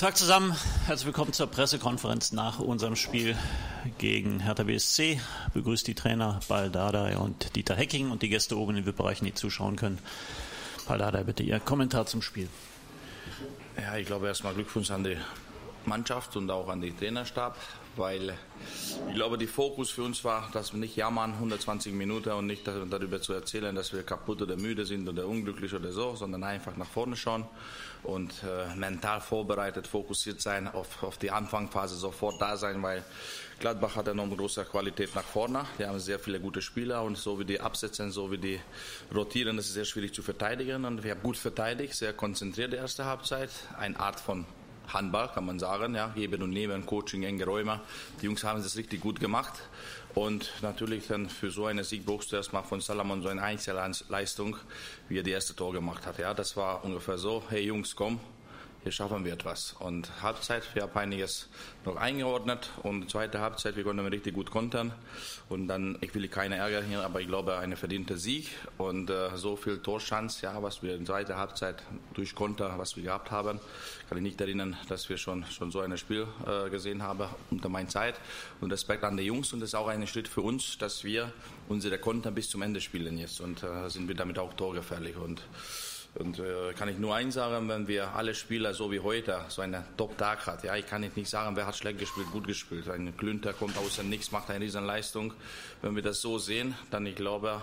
Tag zusammen, herzlich willkommen zur Pressekonferenz nach unserem Spiel gegen Hertha BSC. Begrüßt die Trainer Baldada und Dieter Hecking und die Gäste oben in den VIP-Bereichen, die zuschauen können. Baldada, bitte Ihr Kommentar zum Spiel. Ja, ich glaube erstmal Glückwunsch an die Mannschaft und auch an den Trainerstab, weil ich glaube, der Fokus für uns war, dass wir nicht jammern 120 Minuten und nicht darüber zu erzählen, dass wir kaputt oder müde sind oder unglücklich oder so, sondern einfach nach vorne schauen und äh, mental vorbereitet, fokussiert sein, auf, auf die Anfangphase sofort da sein, weil Gladbach hat enorm große Qualität nach vorne. Die haben sehr viele gute Spieler und so wie die absetzen, so wie die rotieren, das ist sehr schwierig zu verteidigen. Und wir haben gut verteidigt, sehr konzentriert die erste Halbzeit. Eine Art von Handball, kann man sagen. Ja, geben und nehmen, Coaching, enge Räume. Die Jungs haben das richtig gut gemacht. Und natürlich dann für so eine Sieg brauchst du erstmal von Salomon so eine Einzelleistung, wie er die erste Tor gemacht hat. Ja, das war ungefähr so, hey Jungs, komm, hier schaffen wir etwas. Und Halbzeit, wir haben einiges noch eingeordnet und zweite Halbzeit, wir konnten richtig gut kontern. Und dann, ich will keine Ärger hier, aber ich glaube, eine verdiente Sieg und äh, so viel Torschanz, ja, was wir in der zweiten Halbzeit durch Konter, was wir gehabt haben, kann ich nicht erinnern, dass wir schon, schon so ein Spiel äh, gesehen haben unter meiner Zeit. Und Respekt an die Jungs und das ist auch ein Schritt für uns, dass wir unsere Konter bis zum Ende spielen jetzt und äh, sind wir damit auch torgefährlich und und äh, kann ich nur eins sagen, wenn wir alle Spieler so wie heute so einen Top-Tag hat, ja, ich kann nicht sagen, wer hat schlecht gespielt, gut gespielt. Ein Klünter kommt aus dem Nichts, macht eine Riesenleistung. Wenn wir das so sehen, dann ich glaube,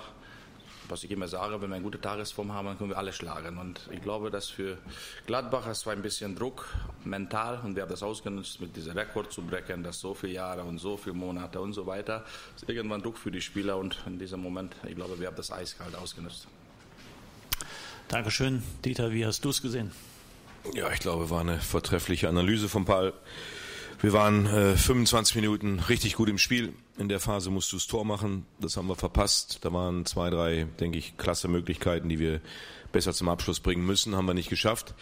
was ich immer sage, wenn wir eine gute Tagesform haben, dann können wir alle schlagen. Und ich glaube, dass für Gladbach es war ein bisschen Druck mental und wir haben das ausgenutzt, mit diesem Rekord zu brechen, dass so viele Jahre und so viele Monate und so weiter. Es ist irgendwann Druck für die Spieler und in diesem Moment, ich glaube, wir haben das eiskalt ausgenutzt. Dankeschön. Dieter, wie hast du es gesehen? Ja, ich glaube, war eine vortreffliche Analyse von Paul. Wir waren äh, 25 Minuten richtig gut im Spiel. In der Phase musst du das Tor machen. Das haben wir verpasst. Da waren zwei, drei, denke ich, klasse Möglichkeiten, die wir besser zum Abschluss bringen müssen. Haben wir nicht geschafft.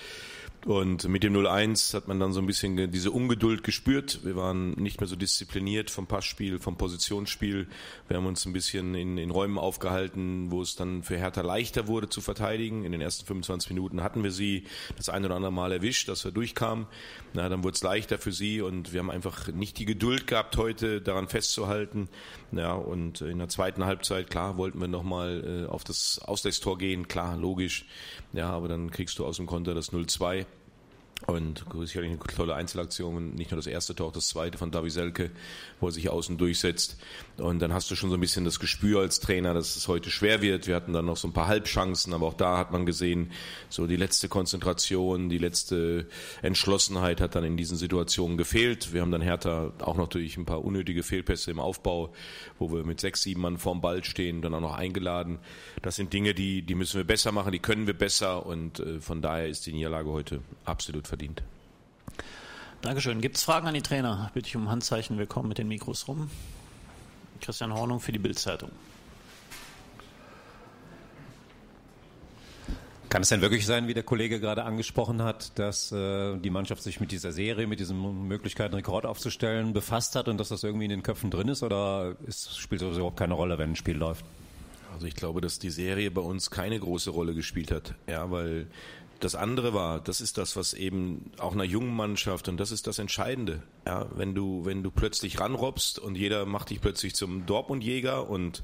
Und mit dem 0-1 hat man dann so ein bisschen diese Ungeduld gespürt. Wir waren nicht mehr so diszipliniert vom Passspiel, vom Positionsspiel. Wir haben uns ein bisschen in, in Räumen aufgehalten, wo es dann für Hertha leichter wurde zu verteidigen. In den ersten 25 Minuten hatten wir sie das ein oder andere Mal erwischt, dass wir durchkamen. Na, dann wurde es leichter für sie und wir haben einfach nicht die Geduld gehabt, heute daran festzuhalten. Ja, und in der zweiten Halbzeit, klar, wollten wir nochmal äh, auf das Ausgleichstor gehen, klar, logisch. Ja, aber dann kriegst du aus dem Konter das 0-2. Und sicherlich eine tolle Einzelaktion, nicht nur das erste Tor, auch das zweite von Davi Selke, wo er sich außen durchsetzt. Und dann hast du schon so ein bisschen das Gespür als Trainer, dass es heute schwer wird. Wir hatten dann noch so ein paar Halbchancen, aber auch da hat man gesehen, so die letzte Konzentration, die letzte Entschlossenheit hat dann in diesen Situationen gefehlt. Wir haben dann Hertha auch noch durch ein paar unnötige Fehlpässe im Aufbau, wo wir mit sechs, sieben Mann vorm Ball stehen, dann auch noch eingeladen. Das sind Dinge, die, die müssen wir besser machen, die können wir besser und äh, von daher ist die Niederlage heute absolut absolut verdient. Dankeschön. Gibt es Fragen an die Trainer? Bitte ich um Handzeichen. Wir kommen mit den Mikros rum. Christian Hornung für die Bildzeitung. Kann es denn wirklich sein, wie der Kollege gerade angesprochen hat, dass äh, die Mannschaft sich mit dieser Serie, mit diesen Möglichkeiten, Rekord aufzustellen, befasst hat und dass das irgendwie in den Köpfen drin ist? Oder ist, spielt das überhaupt keine Rolle, wenn ein Spiel läuft? Also ich glaube, dass die Serie bei uns keine große Rolle gespielt hat. Ja, weil das andere war, das ist das, was eben auch einer jungen Mannschaft und das ist das Entscheidende. Ja, wenn du, wenn du plötzlich ranrobbst und jeder macht dich plötzlich zum Dortmund-Jäger und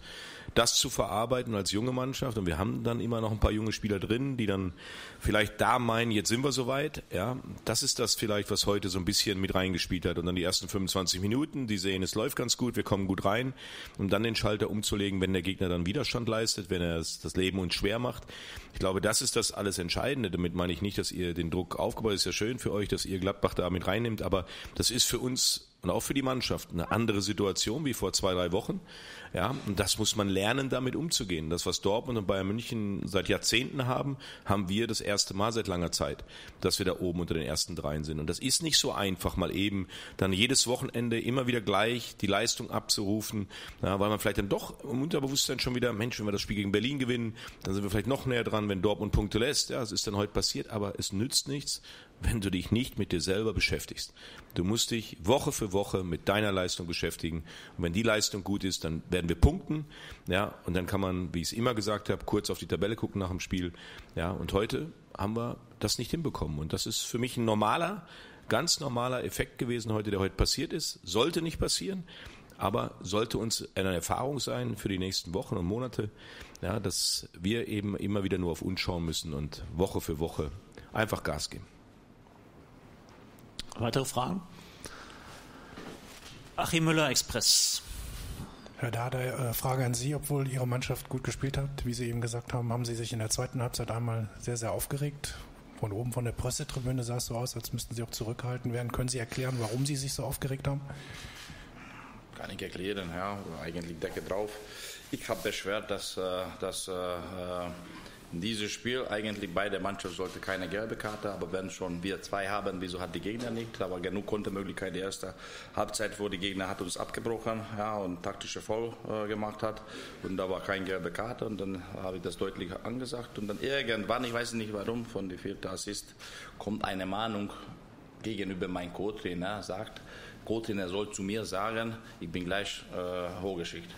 das zu verarbeiten als junge Mannschaft und wir haben dann immer noch ein paar junge Spieler drin, die dann vielleicht da meinen, jetzt sind wir soweit. Ja, das ist das vielleicht, was heute so ein bisschen mit reingespielt hat und dann die ersten 25 Minuten, die sehen, es läuft ganz gut, wir kommen gut rein, um dann den Schalter umzulegen, wenn der Gegner dann Widerstand leistet, wenn er das Leben uns schwer macht. Ich glaube, das ist das alles Entscheidende. Damit meine ich nicht, dass ihr den Druck aufgebaut ist ja schön für euch, dass ihr Gladbach da mit reinnimmt, aber das ist für uns und auch für die Mannschaft eine andere Situation wie vor zwei, drei Wochen. Ja, und das muss man lernen, damit umzugehen. Das, was Dortmund und Bayern München seit Jahrzehnten haben, haben wir das erste Mal seit langer Zeit, dass wir da oben unter den ersten dreien sind. Und das ist nicht so einfach, mal eben dann jedes Wochenende immer wieder gleich die Leistung abzurufen, ja, weil man vielleicht dann doch im Unterbewusstsein schon wieder, Mensch, wenn wir das Spiel gegen Berlin gewinnen, dann sind wir vielleicht noch näher dran, wenn Dortmund Punkte lässt. Ja, es ist dann heute passiert, aber es nützt nichts, wenn du dich nicht mit dir selber beschäftigst. Du musst dich Woche für Woche mit deiner Leistung beschäftigen. Und wenn die Leistung gut ist, dann werden wir punkten. Ja, und dann kann man, wie ich es immer gesagt habe, kurz auf die Tabelle gucken nach dem Spiel. Ja, und heute haben wir das nicht hinbekommen. Und das ist für mich ein normaler ganz normaler Effekt gewesen heute, der heute passiert ist. Sollte nicht passieren, aber sollte uns eine Erfahrung sein für die nächsten Wochen und Monate, ja, dass wir eben immer wieder nur auf uns schauen müssen und Woche für Woche einfach Gas geben. Weitere Fragen? Achim Müller, Express. Herr Dada, äh, Frage an Sie, obwohl Ihre Mannschaft gut gespielt hat, wie Sie eben gesagt haben, haben Sie sich in der zweiten Halbzeit einmal sehr, sehr aufgeregt. Von oben von der Pressetribüne sah es so aus, als müssten Sie auch zurückgehalten werden. Können Sie erklären, warum Sie sich so aufgeregt haben? Kann ich erklären, ja, eigentlich Decke drauf. Ich habe beschwert, dass, äh, dass in diesem Spiel eigentlich bei der Mannschaft sollte keine gelbe Karte, aber wenn schon wir zwei haben, wieso hat die Gegner nicht? Da war genug Kontermöglichkeit. Die erste Halbzeit, wo die Gegner hat uns abgebrochen ja, und taktische Voll äh, gemacht hat und da war keine gelbe Karte und dann habe ich das deutlich angesagt und dann irgendwann, ich weiß nicht warum, von der vierten Assist kommt eine Mahnung gegenüber meinem Co-Trainer, sagt, Co-Trainer soll zu mir sagen, ich bin gleich äh, hochgeschickt.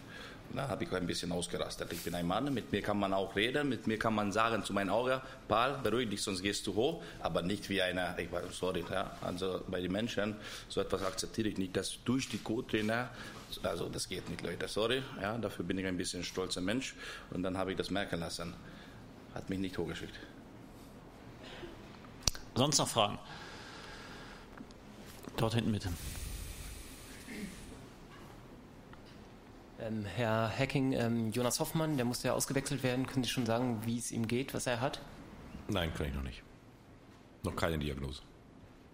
Da habe ich ein bisschen ausgerastet. Ich bin ein Mann, mit mir kann man auch reden, mit mir kann man sagen zu meinem Auge, Paul, beruhig dich, sonst gehst du hoch, aber nicht wie einer, ich war, sorry, ja, also bei den Menschen, so etwas akzeptiere ich nicht, dass durch die Co-Trainer, also das geht nicht, Leute, sorry, ja, dafür bin ich ein bisschen stolzer Mensch und dann habe ich das merken lassen. Hat mich nicht hochgeschickt. Sonst noch Fragen? Dort hinten bitte. Ähm, Herr Hacking, ähm, Jonas Hoffmann, der musste ja ausgewechselt werden. Können Sie schon sagen, wie es ihm geht, was er hat? Nein, kann ich noch nicht. Noch keine Diagnose.